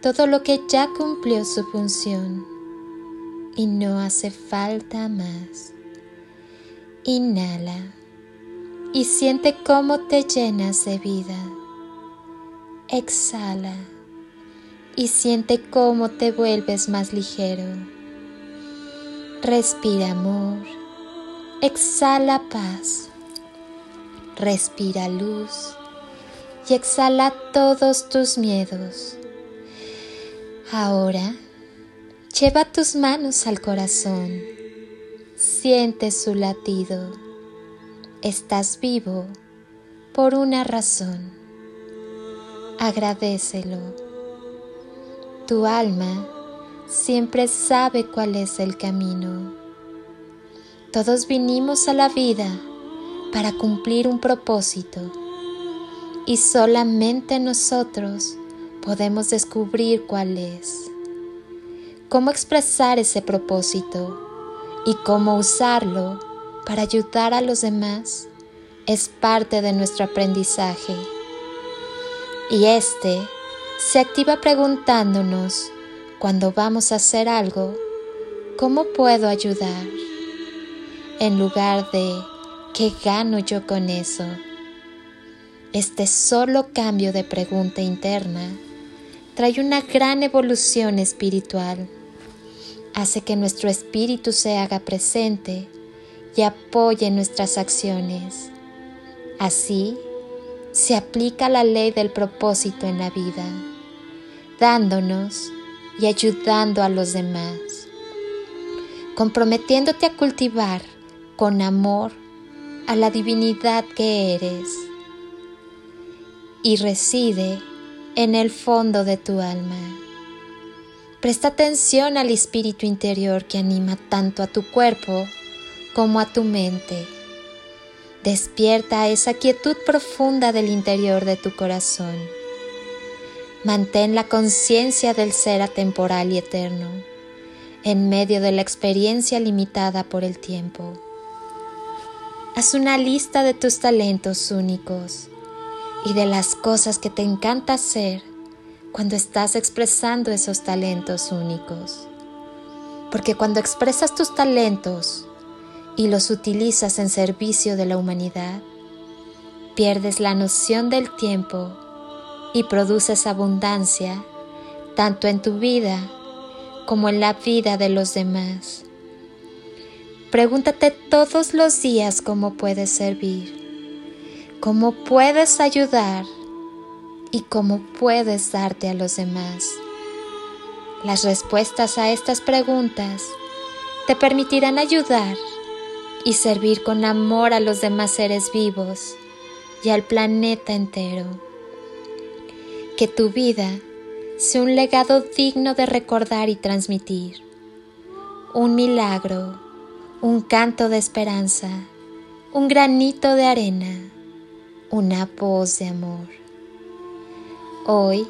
todo lo que ya cumplió su función y no hace falta más. Inhala y siente cómo te llenas de vida. Exhala y siente cómo te vuelves más ligero. Respira amor. Exhala paz. Respira luz y exhala todos tus miedos Ahora, lleva tus manos al corazón. Siente su latido. Estás vivo por una razón. Agradecelo. Tu alma siempre sabe cuál es el camino. Todos vinimos a la vida para cumplir un propósito y solamente nosotros podemos descubrir cuál es, cómo expresar ese propósito y cómo usarlo para ayudar a los demás es parte de nuestro aprendizaje. Y este se activa preguntándonos cuando vamos a hacer algo, ¿cómo puedo ayudar? En lugar de, ¿qué gano yo con eso? Este solo cambio de pregunta interna trae una gran evolución espiritual. Hace que nuestro espíritu se haga presente y apoye nuestras acciones. Así, se aplica la ley del propósito en la vida, dándonos y ayudando a los demás, comprometiéndote a cultivar con amor a la divinidad que eres y reside en el fondo de tu alma. Presta atención al espíritu interior que anima tanto a tu cuerpo como a tu mente. Despierta esa quietud profunda del interior de tu corazón. Mantén la conciencia del ser atemporal y eterno en medio de la experiencia limitada por el tiempo. Haz una lista de tus talentos únicos y de las cosas que te encanta hacer cuando estás expresando esos talentos únicos. Porque cuando expresas tus talentos y los utilizas en servicio de la humanidad, pierdes la noción del tiempo y produces abundancia tanto en tu vida como en la vida de los demás. Pregúntate todos los días cómo puedes servir cómo puedes ayudar y cómo puedes darte a los demás. Las respuestas a estas preguntas te permitirán ayudar y servir con amor a los demás seres vivos y al planeta entero. Que tu vida sea un legado digno de recordar y transmitir, un milagro, un canto de esperanza, un granito de arena una voz de amor. Hoy,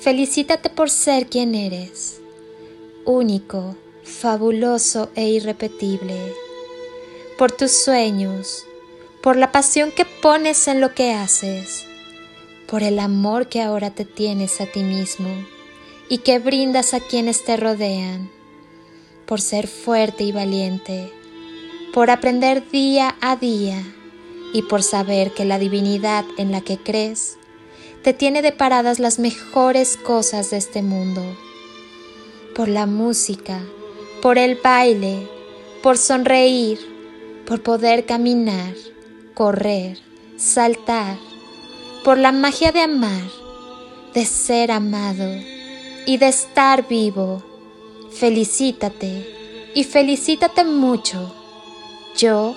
felicítate por ser quien eres, único, fabuloso e irrepetible, por tus sueños, por la pasión que pones en lo que haces, por el amor que ahora te tienes a ti mismo y que brindas a quienes te rodean, por ser fuerte y valiente, por aprender día a día y por saber que la divinidad en la que crees te tiene deparadas las mejores cosas de este mundo. Por la música, por el baile, por sonreír, por poder caminar, correr, saltar, por la magia de amar, de ser amado y de estar vivo. Felicítate y felicítate mucho. Yo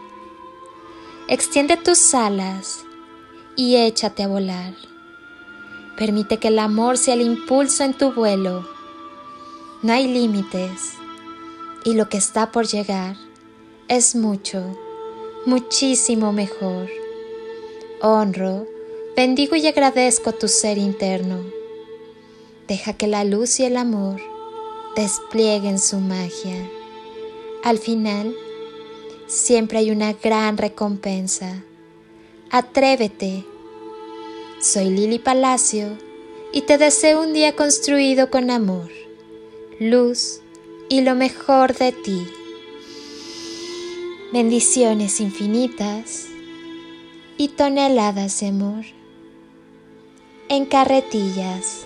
Extiende tus alas y échate a volar. Permite que el amor sea el impulso en tu vuelo. No hay límites y lo que está por llegar es mucho, muchísimo mejor. Honro, bendigo y agradezco tu ser interno. Deja que la luz y el amor desplieguen su magia. Al final, siempre hay una gran recompensa. Atrévete. Soy Lili Palacio y te deseo un día construido con amor, luz y lo mejor de ti. Bendiciones infinitas y toneladas de amor en carretillas.